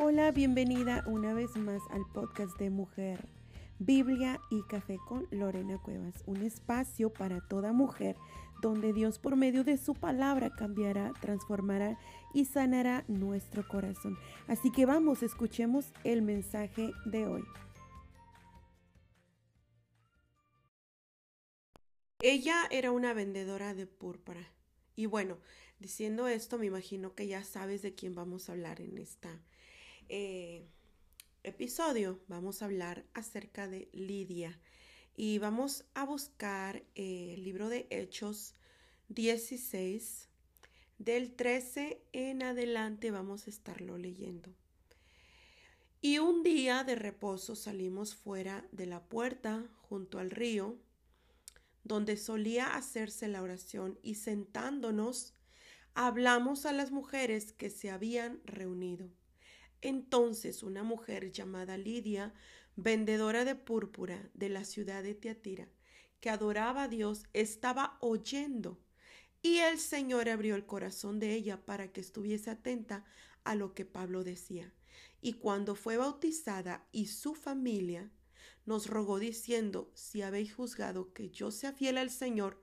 Hola, bienvenida una vez más al podcast de Mujer, Biblia y Café con Lorena Cuevas, un espacio para toda mujer donde Dios por medio de su palabra cambiará, transformará y sanará nuestro corazón. Así que vamos, escuchemos el mensaje de hoy. Ella era una vendedora de púrpura. Y bueno, diciendo esto, me imagino que ya sabes de quién vamos a hablar en esta eh, episodio vamos a hablar acerca de Lidia y vamos a buscar eh, el libro de Hechos 16. Del 13 en adelante vamos a estarlo leyendo. Y un día de reposo salimos fuera de la puerta junto al río, donde solía hacerse la oración, y sentándonos, hablamos a las mujeres que se habían reunido. Entonces una mujer llamada Lidia, vendedora de púrpura de la ciudad de Teatira, que adoraba a Dios, estaba oyendo. Y el Señor abrió el corazón de ella para que estuviese atenta a lo que Pablo decía. Y cuando fue bautizada y su familia, nos rogó diciendo, si habéis juzgado que yo sea fiel al Señor,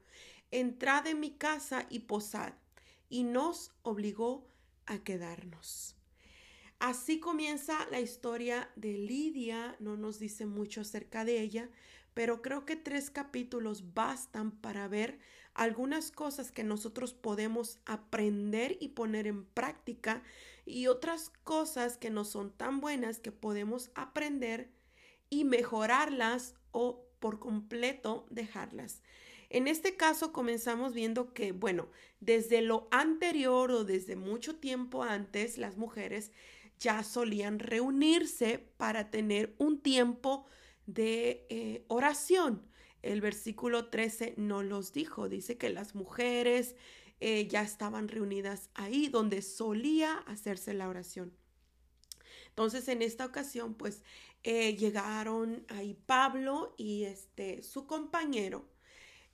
entrad en mi casa y posad. Y nos obligó a quedarnos. Así comienza la historia de Lidia, no nos dice mucho acerca de ella, pero creo que tres capítulos bastan para ver algunas cosas que nosotros podemos aprender y poner en práctica y otras cosas que no son tan buenas que podemos aprender y mejorarlas o por completo dejarlas. En este caso comenzamos viendo que, bueno, desde lo anterior o desde mucho tiempo antes, las mujeres ya solían reunirse para tener un tiempo de eh, oración. El versículo 13 no los dijo, dice que las mujeres eh, ya estaban reunidas ahí donde solía hacerse la oración. Entonces en esta ocasión pues eh, llegaron ahí Pablo y este su compañero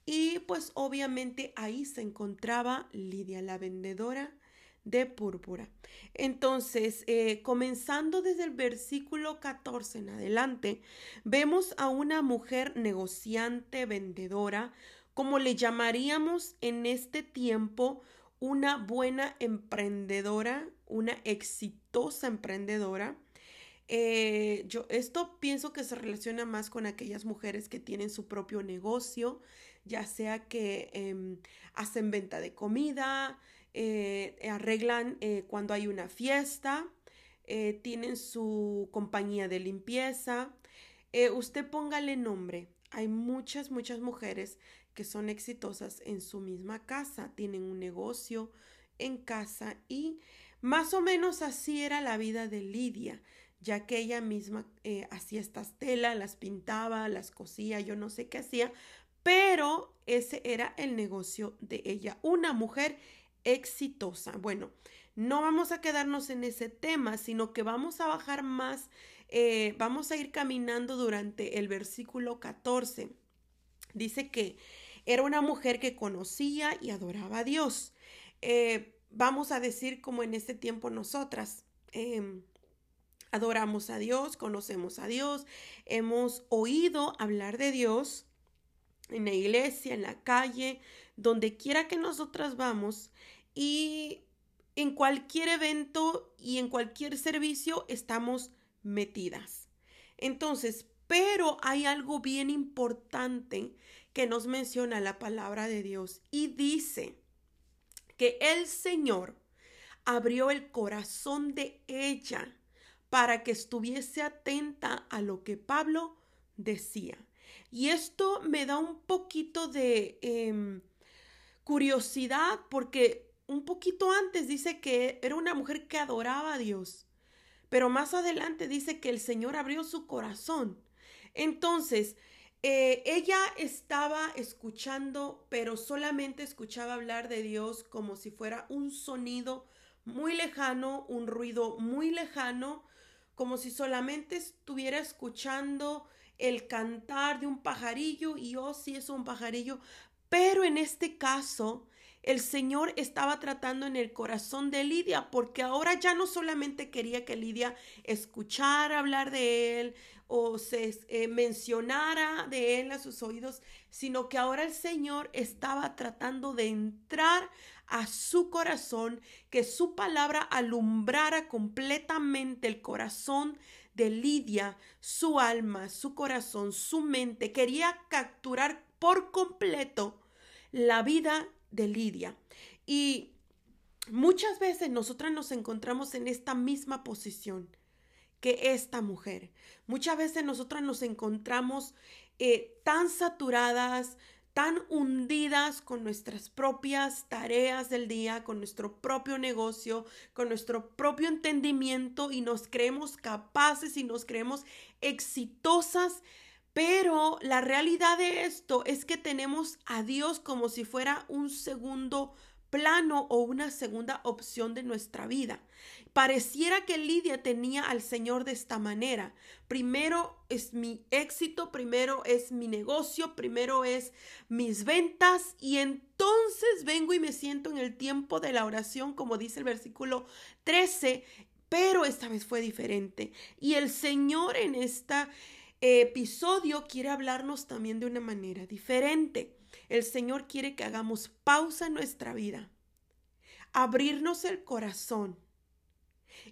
y pues obviamente ahí se encontraba Lidia la vendedora de púrpura. Entonces, eh, comenzando desde el versículo 14 en adelante, vemos a una mujer negociante, vendedora, como le llamaríamos en este tiempo una buena emprendedora, una exitosa emprendedora. Eh, yo esto pienso que se relaciona más con aquellas mujeres que tienen su propio negocio, ya sea que em, hacen venta de comida, eh, arreglan eh, cuando hay una fiesta, eh, tienen su compañía de limpieza. usted póngale nombre. Hay muchas, muchas mujeres que son exitosas en su misma casa, tienen un negocio en casa y más o menos así era la vida de Lidia, ya que ella misma hacía estas telas, las pintaba, las cosía, yo no sé qué hacía, pero ese era el negocio de ella, una mujer exitosa. Bueno, no vamos a quedarnos en ese tema, sino que vamos a bajar más, eh, vamos a ir caminando durante el versículo 14. Dice que era una mujer que conocía y adoraba a Dios. Eh, vamos a decir como en este tiempo nosotras. Em, adoramos a Dios, conocemos a Dios, hemos oído hablar de Dios en la iglesia, en la calle, donde quiera que nosotras vamos, y en cualquier evento y en cualquier servicio estamos metidas. Entonces, pero hay algo bien importante que nos menciona la palabra de Dios y dice que el Señor abrió el corazón de ella para que estuviese atenta a lo que Pablo decía. Y esto me da un poquito de em, curiosidad porque un poquito antes dice que era una mujer que adoraba a Dios, pero más adelante dice que el Señor abrió su corazón. Entonces, eh, ella estaba escuchando, pero solamente escuchaba hablar de Dios como si fuera un sonido muy lejano, un ruido muy lejano, como si solamente estuviera escuchando el cantar de un pajarillo y oh, sí es un pajarillo, pero en este caso el Señor estaba tratando en el corazón de Lidia, porque ahora ya no solamente quería que Lidia escuchara hablar de él o se eh, mencionara de él a sus oídos, sino que ahora el Señor estaba tratando de entrar a su corazón, que su palabra alumbrara completamente el corazón de Lidia, su alma, su corazón, su mente. Quería capturar por completo la vida de Lidia. Y muchas veces nosotras nos encontramos en esta misma posición que esta mujer. Muchas veces nosotras nos encontramos eh, tan saturadas, tan hundidas con nuestras propias tareas del día, con nuestro propio negocio, con nuestro propio entendimiento y nos creemos capaces y nos creemos exitosas. Pero la realidad de esto es que tenemos a Dios como si fuera un segundo plano o una segunda opción de nuestra vida. Pareciera que Lidia tenía al Señor de esta manera. Primero es mi éxito, primero es mi negocio, primero es mis ventas y entonces vengo y me siento en el tiempo de la oración, como dice el versículo 13, pero esta vez fue diferente. Y el Señor en este episodio quiere hablarnos también de una manera diferente. El Señor quiere que hagamos pausa en nuestra vida, abrirnos el corazón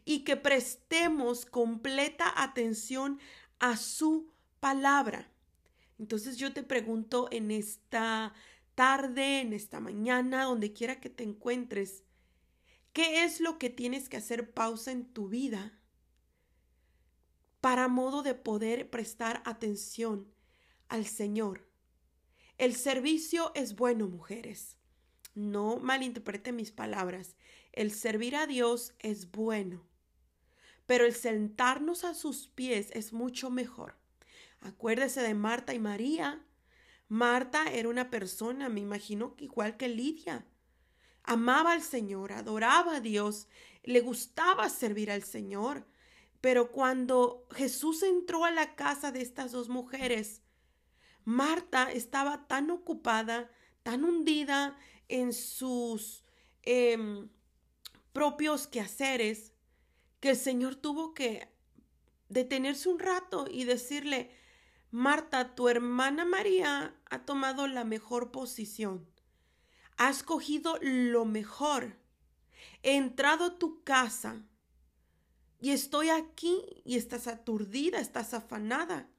y que prestemos completa atención a su palabra. Entonces yo te pregunto en esta tarde, en esta mañana, donde quiera que te encuentres, ¿qué es lo que tienes que hacer pausa en tu vida para modo de poder prestar atención al Señor? El servicio es bueno, mujeres. No malinterprete mis palabras. El servir a Dios es bueno, pero el sentarnos a sus pies es mucho mejor. Acuérdese de Marta y María. Marta era una persona, me imagino igual que Lidia. Amaba al Señor, adoraba a Dios, le gustaba servir al Señor. Pero cuando Jesús entró a la casa de estas dos mujeres, Marta estaba tan ocupada, tan hundida en sus em, propios quehaceres que el Señor tuvo que detenerse un rato y decirle, Marta, tu hermana María ha tomado la mejor posición. Ha escogido lo mejor. He entrado a tu casa y estoy aquí y estás aturdida, estás afanada.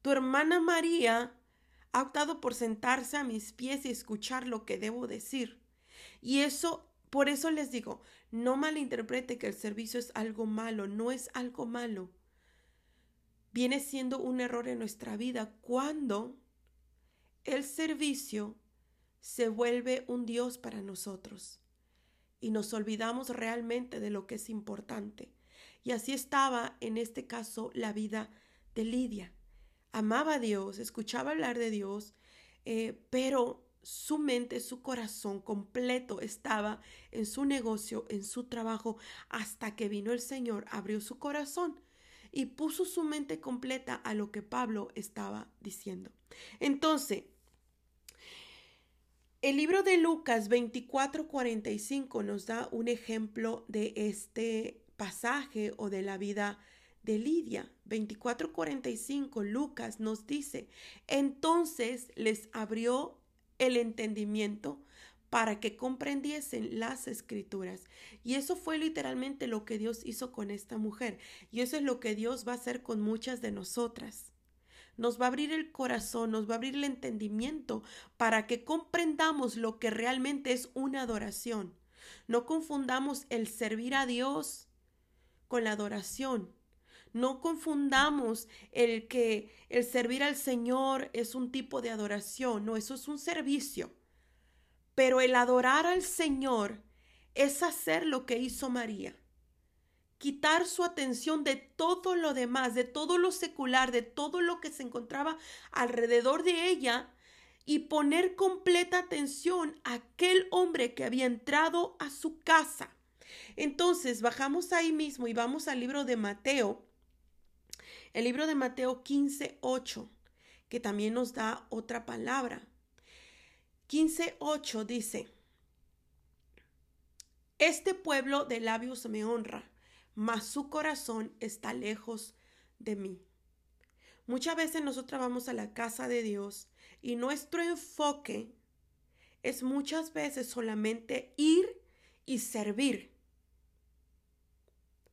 Tu hermana María ha optado por sentarse a mis pies y escuchar lo que debo decir. Y eso por eso les digo, no malinterprete que el servicio es algo malo, no es algo malo. Viene siendo un error en nuestra vida cuando el servicio se vuelve un Dios para nosotros y nos olvidamos realmente de lo que es importante. Y así estaba en este caso la vida de Lidia. Amaba a Dios, escuchaba hablar de Dios, eh, pero su mente, su corazón completo estaba en su negocio, en su trabajo, hasta que vino el Señor, abrió su corazón y puso su mente completa a lo que Pablo estaba diciendo. Entonces, el libro de Lucas 24:45 nos da un ejemplo de este pasaje o de la vida de Lidia. 24:45 Lucas nos dice, entonces les abrió el entendimiento para que comprendiesen las escrituras. Y eso fue literalmente lo que Dios hizo con esta mujer. Y eso es lo que Dios va a hacer con muchas de nosotras. Nos va a abrir el corazón, nos va a abrir el entendimiento para que comprendamos lo que realmente es una adoración. No confundamos el servir a Dios con la adoración. No confundamos el que el servir al Señor es un tipo de adoración, no, eso es un servicio. Pero el adorar al Señor es hacer lo que hizo María. Quitar su atención de todo lo demás, de todo lo secular, de todo lo que se encontraba alrededor de ella y poner completa atención a aquel hombre que había entrado a su casa. Entonces bajamos ahí mismo y vamos al libro de Mateo, el libro de Mateo 15, 8, que también nos da otra palabra. 15, 8 dice, Este pueblo de labios me honra, mas su corazón está lejos de mí. Muchas veces nosotros vamos a la casa de Dios y nuestro enfoque es muchas veces solamente ir y servir.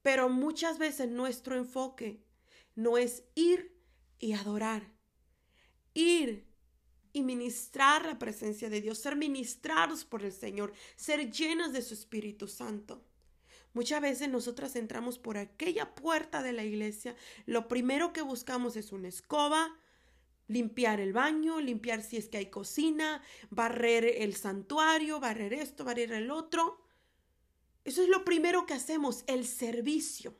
Pero muchas veces nuestro enfoque no es ir y adorar, ir y ministrar la presencia de Dios, ser ministrados por el Señor, ser llenos de su Espíritu Santo. Muchas veces nosotras entramos por aquella puerta de la iglesia, lo primero que buscamos es una escoba, limpiar el baño, limpiar si es que hay cocina, barrer el santuario, barrer esto, barrer el otro. Eso es lo primero que hacemos, el servicio.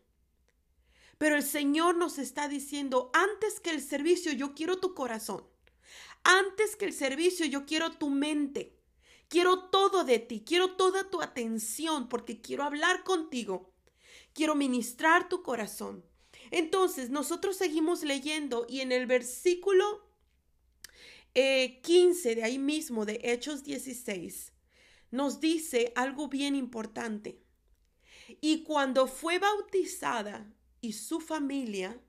Pero el Señor nos está diciendo, antes que el servicio, yo quiero tu corazón. Antes que el servicio, yo quiero tu mente. Quiero todo de ti, quiero toda tu atención porque quiero hablar contigo. Quiero ministrar tu corazón. Entonces, nosotros seguimos leyendo y en el versículo 15 eh, de ahí mismo, de Hechos 16, nos dice algo bien importante. Y cuando fue bautizada y su familia,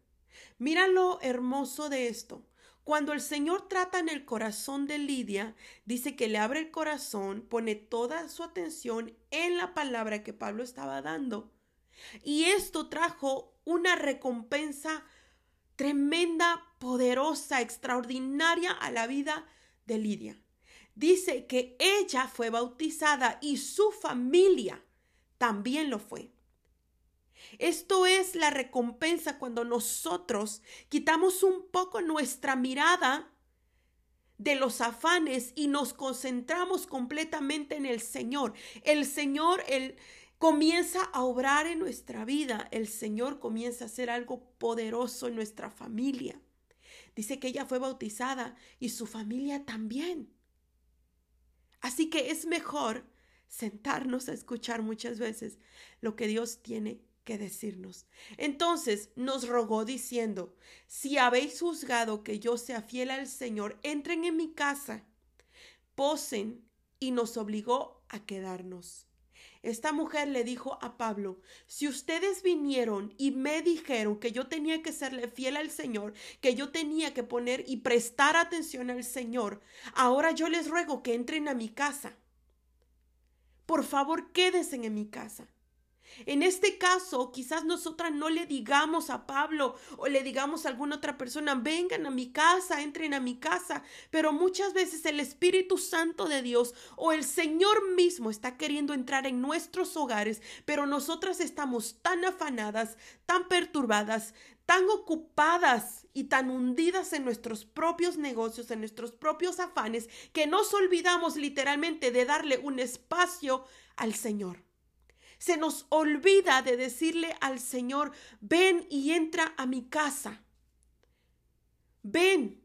mira lo hermoso de esto. Cuando el Señor trata en el corazón de Lidia, dice que le abre el corazón, pone toda su atención en la palabra que Pablo estaba dando. Y esto trajo una recompensa tremenda, poderosa, extraordinaria a la vida de Lidia. Dice que ella fue bautizada y su familia también lo fue. Esto es la recompensa cuando nosotros quitamos un poco nuestra mirada de los afanes y nos concentramos completamente en el Señor. El Señor, Él comienza a obrar en nuestra vida. El Señor comienza a hacer algo poderoso en nuestra familia. Dice que ella fue bautizada y su familia también. Así que es mejor sentarnos a escuchar muchas veces lo que Dios tiene que decirnos. Entonces nos rogó diciendo, si habéis juzgado que yo sea fiel al Señor, entren en mi casa, posen y nos obligó a quedarnos. Esta mujer le dijo a Pablo, si ustedes vinieron y me dijeron que yo tenía que serle fiel al Señor, que yo tenía que poner y prestar atención al Señor, ahora yo les ruego que entren a mi casa. Por favor, quédense en mi casa. En este caso, quizás nosotras no le digamos a Pablo o le digamos a alguna otra persona, vengan a mi casa, entren a mi casa, pero muchas veces el Espíritu Santo de Dios o el Señor mismo está queriendo entrar en nuestros hogares, pero nosotras estamos tan afanadas, tan perturbadas, tan ocupadas y tan hundidas en nuestros propios negocios, en nuestros propios afanes, que nos olvidamos literalmente de darle un espacio al Señor. Se nos olvida de decirle al Señor, ven y entra a mi casa. Ven.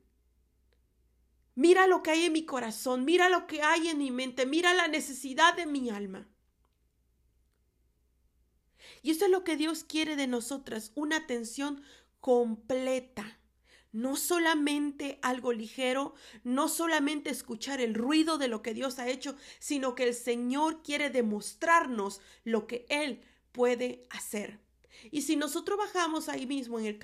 Mira lo que hay en mi corazón, mira lo que hay en mi mente, mira la necesidad de mi alma. Y eso es lo que Dios quiere de nosotras, una atención completa no solamente algo ligero, no solamente escuchar el ruido de lo que Dios ha hecho, sino que el Señor quiere demostrarnos lo que Él puede hacer. Y si nosotros bajamos ahí mismo en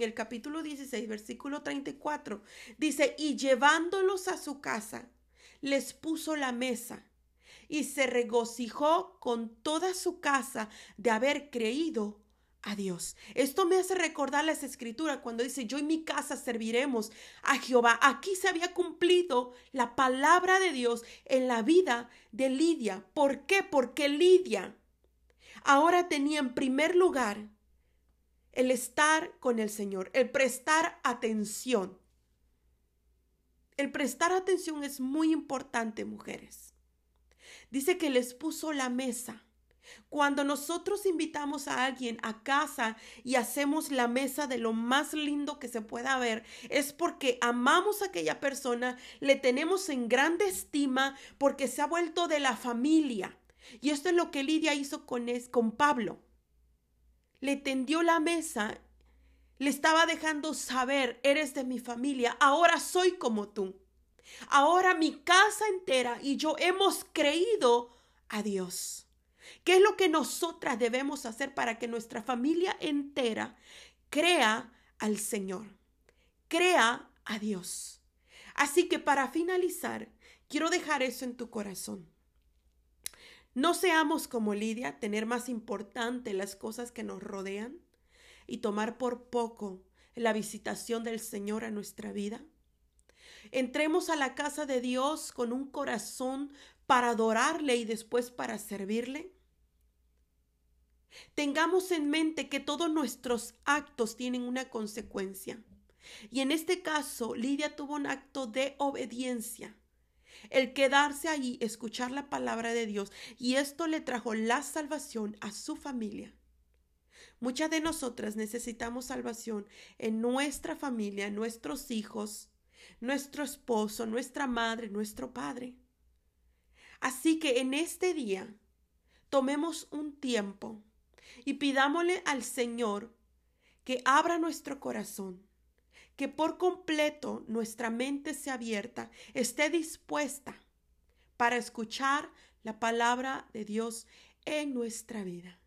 el, capítulo 16, versículo 34, dice, y llevándolos a su casa, les puso la mesa y se regocijó con toda su casa de haber creído a Dios. Esto me hace recordar las escrituras cuando dice, yo y mi casa serviremos a Jehová. Aquí se había cumplido la palabra de Dios en la vida de Lidia. ¿Por qué? Porque Lidia ahora tenía en primer lugar el estar con el Señor, el prestar atención. El prestar atención es muy importante, mujeres. Dice que les puso la mesa cuando nosotros invitamos a alguien a casa y hacemos la mesa de lo más lindo que se pueda ver, es porque amamos a aquella persona, le tenemos en grande estima porque se ha vuelto de la familia. Y esto es lo que Lidia hizo con, es, con Pablo. Le tendió la mesa, le estaba dejando saber, eres de mi familia, ahora soy como tú. Ahora mi casa entera y yo hemos creído a Dios. ¿Qué es lo que nosotras debemos hacer para que nuestra familia entera crea al Señor? Crea a Dios. Así que para finalizar, quiero dejar eso en tu corazón. No seamos como Lidia, tener más importante las cosas que nos rodean y tomar por poco la visitación del Señor a nuestra vida. Entremos a la casa de Dios con un corazón para adorarle y después para servirle. Tengamos en mente que todos nuestros actos tienen una consecuencia. Y en este caso, Lidia tuvo un acto de obediencia. El quedarse allí, escuchar la palabra de Dios, y esto le trajo la salvación a su familia. Muchas de nosotras necesitamos salvación en nuestra familia, nuestros hijos, nuestro esposo, nuestra madre, nuestro padre. Así que en este día tomemos un tiempo y pidámosle al Señor que abra nuestro corazón, que por completo nuestra mente sea abierta, esté dispuesta para escuchar la palabra de Dios en nuestra vida.